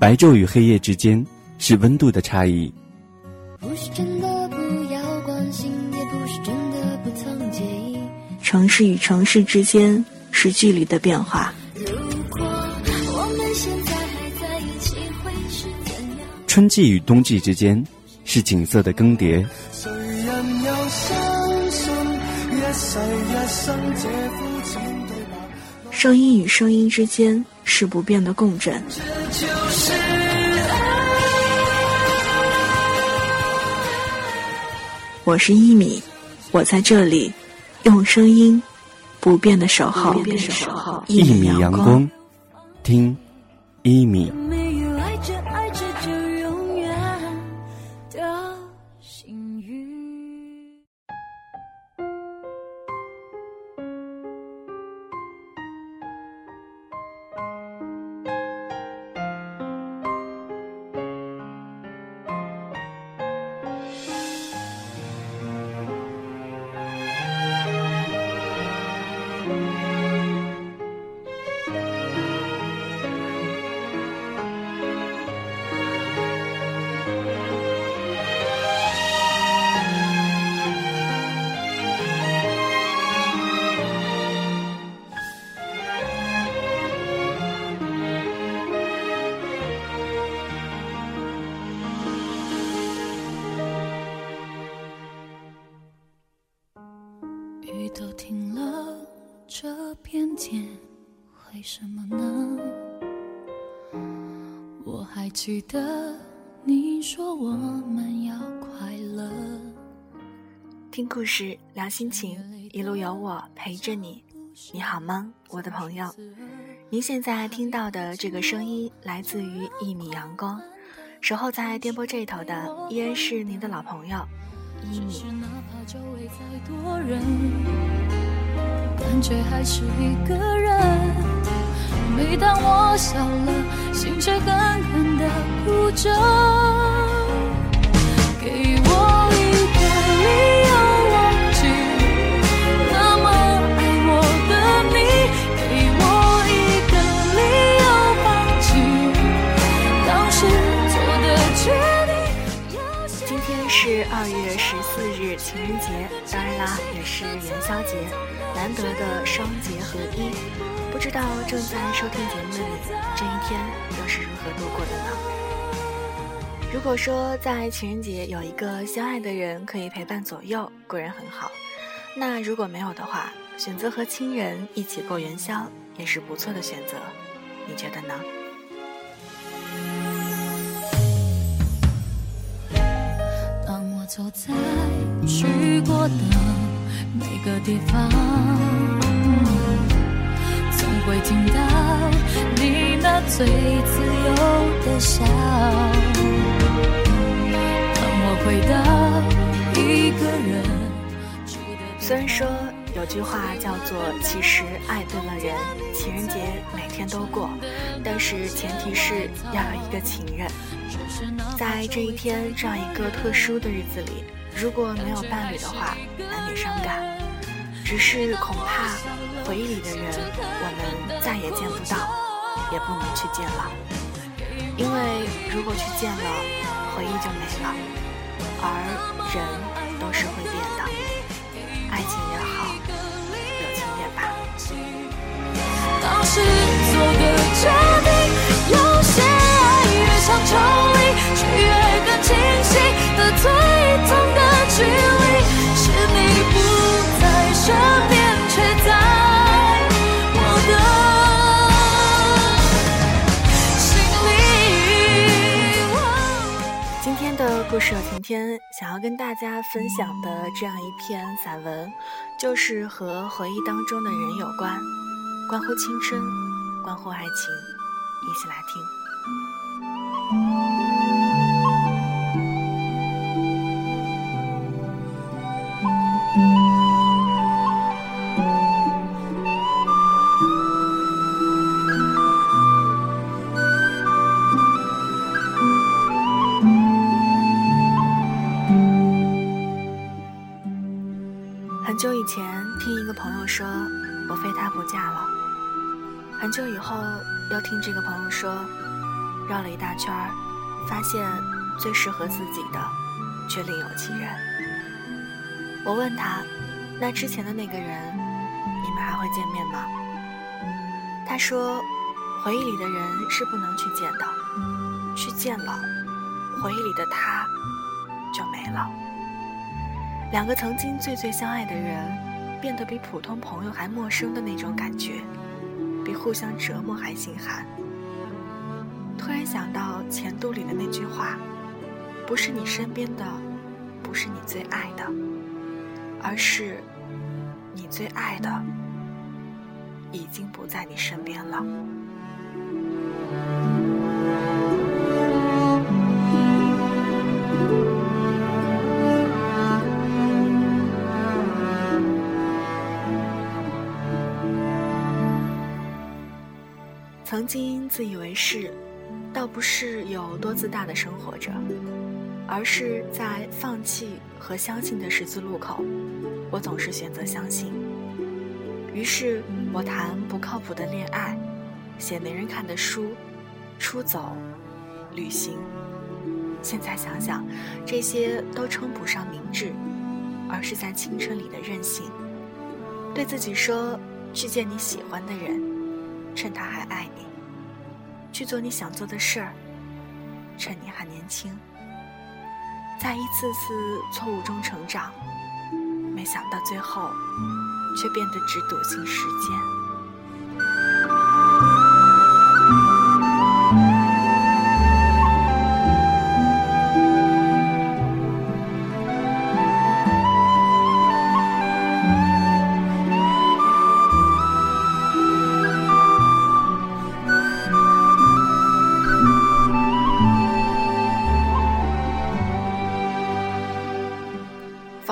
白昼与黑夜之间是温度的差异。不是真的不要关心，也不是真的不曾介意。城市与城市之间是距离的变化。如果我们现在还在一起，会是怎样？春季与冬季之间是景色的更迭。谁人又相信一世一生这肤浅对白？声音与声音之间是不变的共振。我是一米，我在这里，用声音不变的守候，一米阳光，听一米。记得你说我们要快乐。听故事，聊心情，一路有我陪着你。你好吗，我的朋友？您现在听到的这个声音来自于一米阳光，守候在电波这头的依然是您的老朋友一米。哪怕周围再多人，感觉还是一个人。每当我笑了，心却狠狠的哭着。给我一个理由忘记，今天是二月十四日情人节，当然啦，也是元宵节，难得的双节合一。不知道正在收听节目的你，这一天又是如何度过的呢？如果说在情人节有一个相爱的人可以陪伴左右，固然很好。那如果没有的话，选择和亲人一起过元宵也是不错的选择，你觉得呢？当我走在去过的每个地方，会听到你那最自由的笑。当我回到一个人住的虽然说有句话叫做“其实爱对了人，情人节每天都过”，但是前提是要有一个情人。在这一天这样一个特殊的日子里，如果没有伴侣的话，难免伤感。只是恐怕回忆里的人，我们再也见不到，也不能去见了。因为如果去见了，回忆就没了，而人都是会变的，爱情也好，友情也罢。当时做的决定，有些爱越想抽离，是，我今天想要跟大家分享的这样一篇散文，就是和回忆当中的人有关，关乎青春，关乎爱情，一起来听。听这个朋友说，绕了一大圈儿，发现最适合自己的却另有其人。我问他：“那之前的那个人，你们还会见面吗？”他说：“回忆里的人是不能去见的，去见了，回忆里的他就没了。两个曾经最最相爱的人，变得比普通朋友还陌生的那种感觉，比互相折磨还心寒。”突然想到前度里的那句话：“不是你身边的，不是你最爱的，而是你最爱的已经不在你身边了。”曾经自以为是。倒不是有多自大的生活着，而是在放弃和相信的十字路口，我总是选择相信。于是我谈不靠谱的恋爱，写没人看的书，出走，旅行。现在想想，这些都称不上明智，而是在青春里的任性。对自己说，去见你喜欢的人，趁他还爱你。去做你想做的事儿，趁你还年轻，在一次次错误中成长，没想到最后却变得只笃信时间。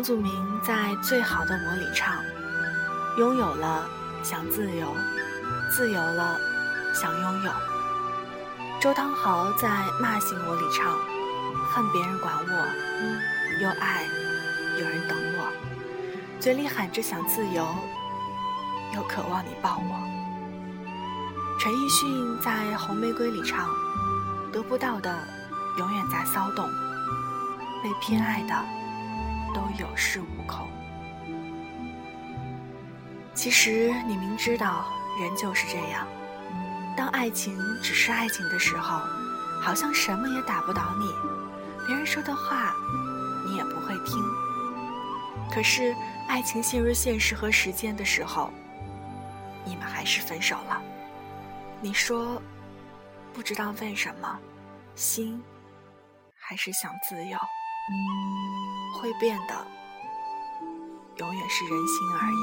房祖名在《最好的我》里唱：“拥有了想自由，自由了想拥有。”周汤豪在《骂醒我》里唱：“恨别人管我，又爱有人等我。”嘴里喊着想自由，又渴望你抱我。陈奕迅在《红玫瑰》里唱：“得不到的永远在骚动，被偏爱的。”都有恃无恐。其实你明知道人就是这样，当爱情只是爱情的时候，好像什么也打不倒你，别人说的话你也不会听。可是爱情陷入现实和时间的时候，你们还是分手了。你说，不知道为什么，心还是想自由。会变的，永远是人心而已。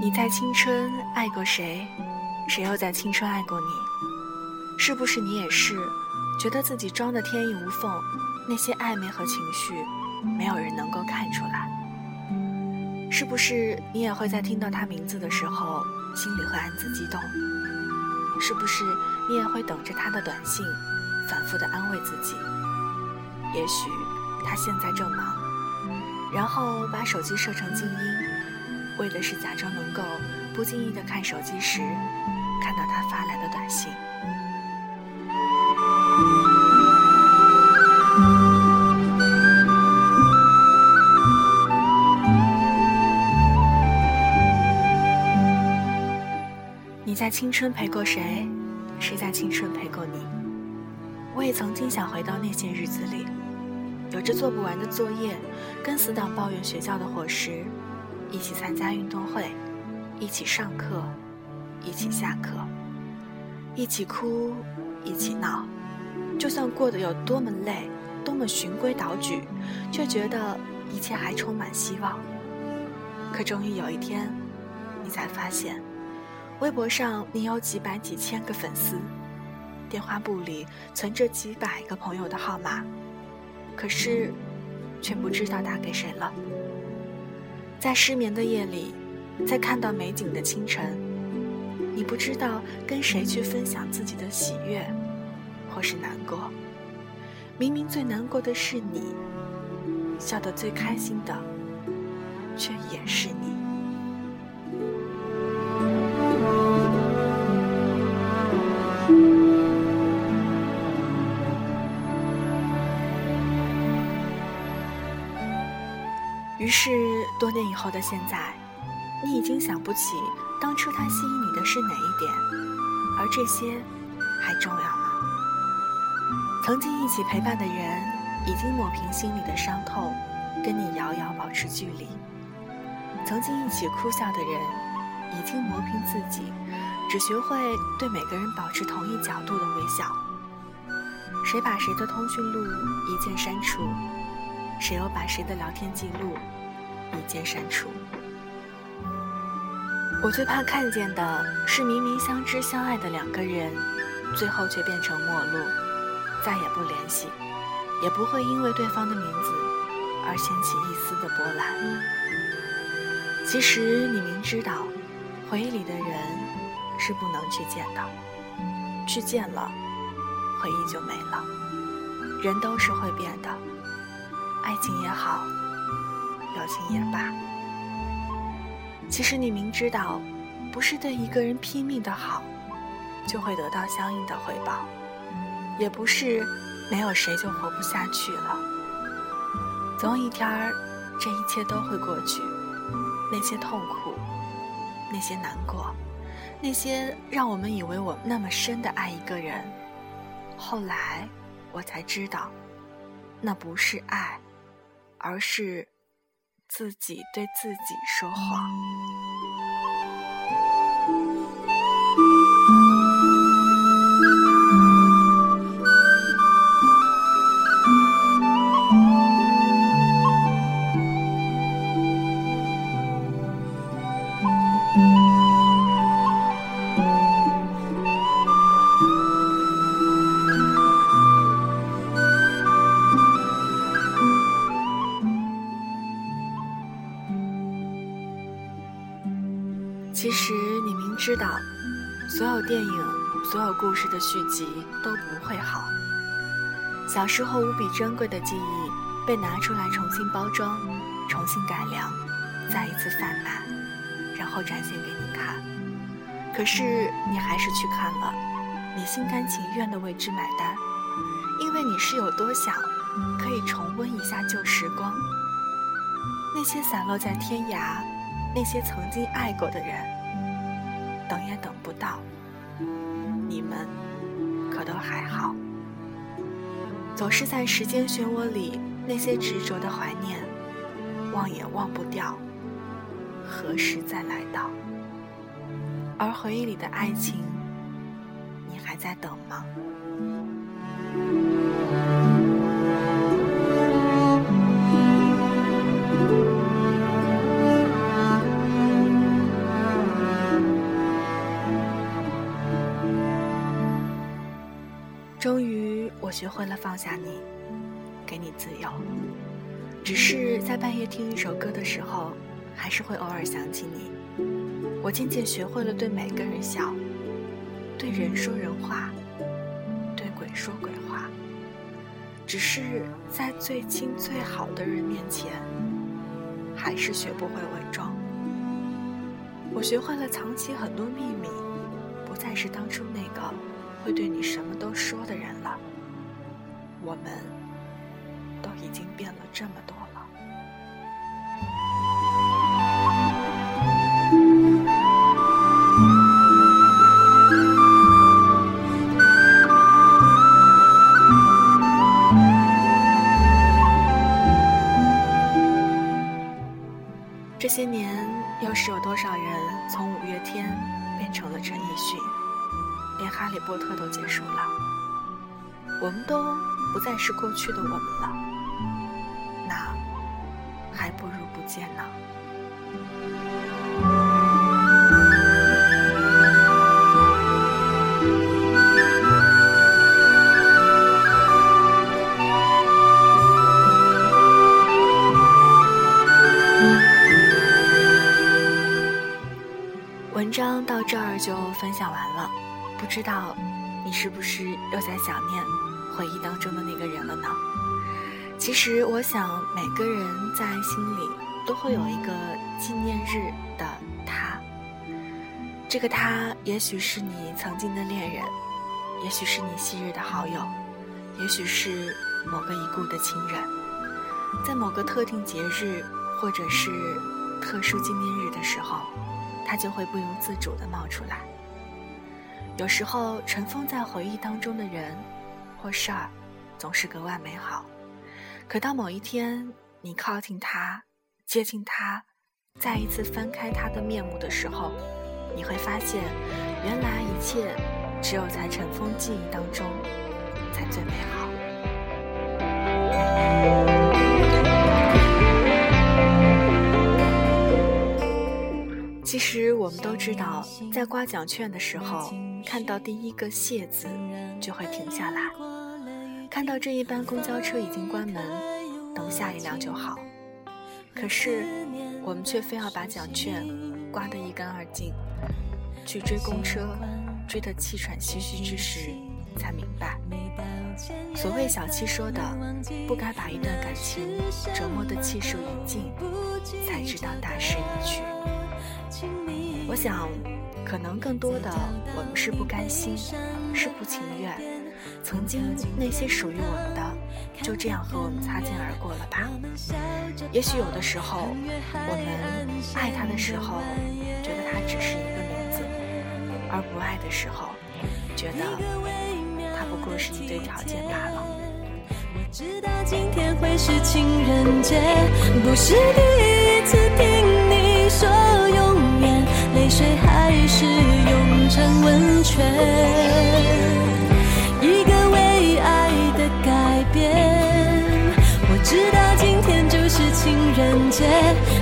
你在青春爱过谁？谁又在青春爱过你？是不是你也是觉得自己装的天衣无缝？那些暧昧和情绪，没有人能够看出来。是不是你也会在听到他名字的时候，心里会暗自激动？是不是你也会等着他的短信，反复的安慰自己？也许他现在正忙，然后把手机设成静音，为的是假装能够不经意的看手机时，看到他发来的短信。在青春陪过谁？谁在青春陪过你？我也曾经想回到那些日子里，有着做不完的作业，跟死党抱怨学校的伙食，一起参加运动会，一起上课，一起下课，一起哭，一起闹。就算过得有多么累，多么循规蹈矩，却觉得一切还充满希望。可终于有一天，你才发现。微博上你有几百几千个粉丝，电话簿里存着几百个朋友的号码，可是却不知道打给谁了。在失眠的夜里，在看到美景的清晨，你不知道跟谁去分享自己的喜悦，或是难过。明明最难过的是你，笑得最开心的，却也是你。多年以后的现在，你已经想不起当初他吸引你的是哪一点，而这些还重要吗？曾经一起陪伴的人，已经抹平心里的伤痛，跟你遥遥保持距离；曾经一起哭笑的人，已经磨平自己，只学会对每个人保持同一角度的微笑。谁把谁的通讯录一键删除？谁又把谁的聊天记录一键删除？我最怕看见的是明明相知相爱的两个人，最后却变成陌路，再也不联系，也不会因为对方的名字而掀起一丝的波澜。其实你明知道，回忆里的人是不能去见的，去见了，回忆就没了。人都是会变的。爱情也好，友情也罢，其实你明知道，不是对一个人拼命的好，就会得到相应的回报，也不是没有谁就活不下去了。总有一天儿，这一切都会过去，那些痛苦，那些难过，那些让我们以为我那么深的爱一个人，后来我才知道，那不是爱。而是自己对自己说谎。的续集都不会好。小时候无比珍贵的记忆被拿出来重新包装、重新改良，再一次贩卖，然后展现给你看。可是你还是去看了，你心甘情愿的为之买单，因为你是有多想可以重温一下旧时光，那些散落在天涯。那些曾经爱过的人，等也等不到。你们可都还好？总是在时间漩涡里，那些执着的怀念，忘也忘不掉。何时再来到？而回忆里的爱情，你还在等吗？学会了放下你，给你自由。只是在半夜听一首歌的时候，还是会偶尔想起你。我渐渐学会了对每个人笑，对人说人话，对鬼说鬼话。只是在最亲最好的人面前，还是学不会伪装。我学会了藏起很多秘密，不再是当初那个。会对你什么都说的人了，我们都已经变了这么多了。这些年，又是有多少人从五月天变成了陈奕迅？连《哈利波特》都结束了，我们都不再是过去的我们了，那还不如不见呢。文章到这儿就分享完了。不知道你是不是又在想念回忆当中的那个人了呢？其实，我想每个人在心里都会有一个纪念日的他。这个他，也许是你曾经的恋人，也许是你昔日的好友，也许是某个已故的亲人。在某个特定节日，或者是特殊纪念日的时候，他就会不由自主地冒出来。有时候，尘封在回忆当中的人或事儿，总是格外美好。可当某一天，你靠近他，接近他，再一次翻开他的面目的时候，你会发现，原来一切只有在尘封记忆当中，才最美好。其实我们都知道，在刮奖券的时候，看到第一个“谢”字，就会停下来；看到这一班公交车已经关门，等下一辆就好。可是，我们却非要把奖券刮得一干二净，去追公车，追得气喘吁吁之时，才明白，所谓小七说的，不该把一段感情折磨得气数已尽，才知道大势已去。我想，可能更多的我们是不甘心，是不情愿。曾经那些属于我们的，就这样和我们擦肩而过了吧。也许有的时候，我们爱他的时候，觉得他只是一个名字；而不爱的时候，觉得他不过是一堆条件罢了。我知道今天会是情人节，不是第一次听你说永远。泪水还是涌成温泉，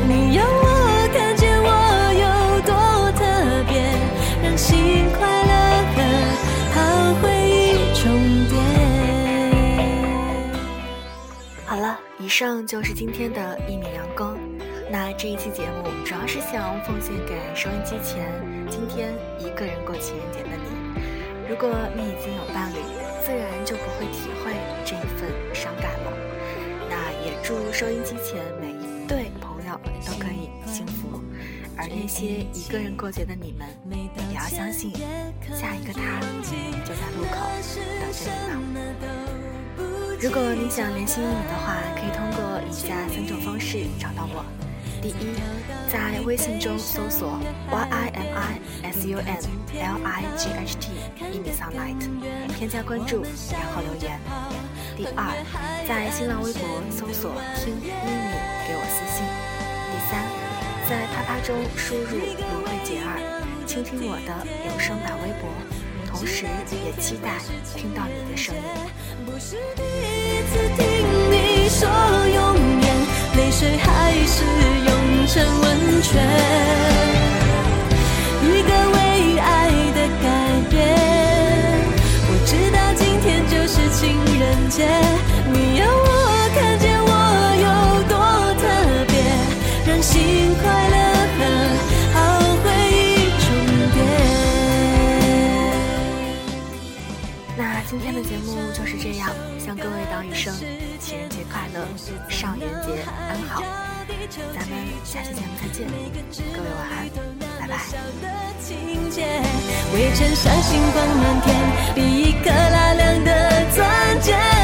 你要我看见我有多特别，让心快乐和回忆重。好了，以上就是今天的一米阳光。那这一期节目主要是想奉献给收音机前今天一个人过情人节的你。如果你已经有伴侣，自然就不会体会这一份伤感了。那也祝收音机前每一对都可以幸福。而那些一个人过节的你们，也要相信，下一个他就在路口等着你呢。如果你想联系我的话，可以通过以下三种方式找到我。第一，在微信中搜索 Y I M I S U N L I G H T 一米 sunlight，添加关注，然后留言。第二，在新浪微博搜索听一米给我私信。在啪啪中输入芦荟姐儿，倾听我的有声版微博，同时也期待听到你的声音。不是第一次听你说永远，泪水还是涌。成温泉，一个为爱的改变。我知道今天就是情人节，这样，向各位道一声情人节快乐，上元节安好。咱们下期节目再见，各位晚安，拜拜。围成闪星光满天，比一颗拉亮的钻戒。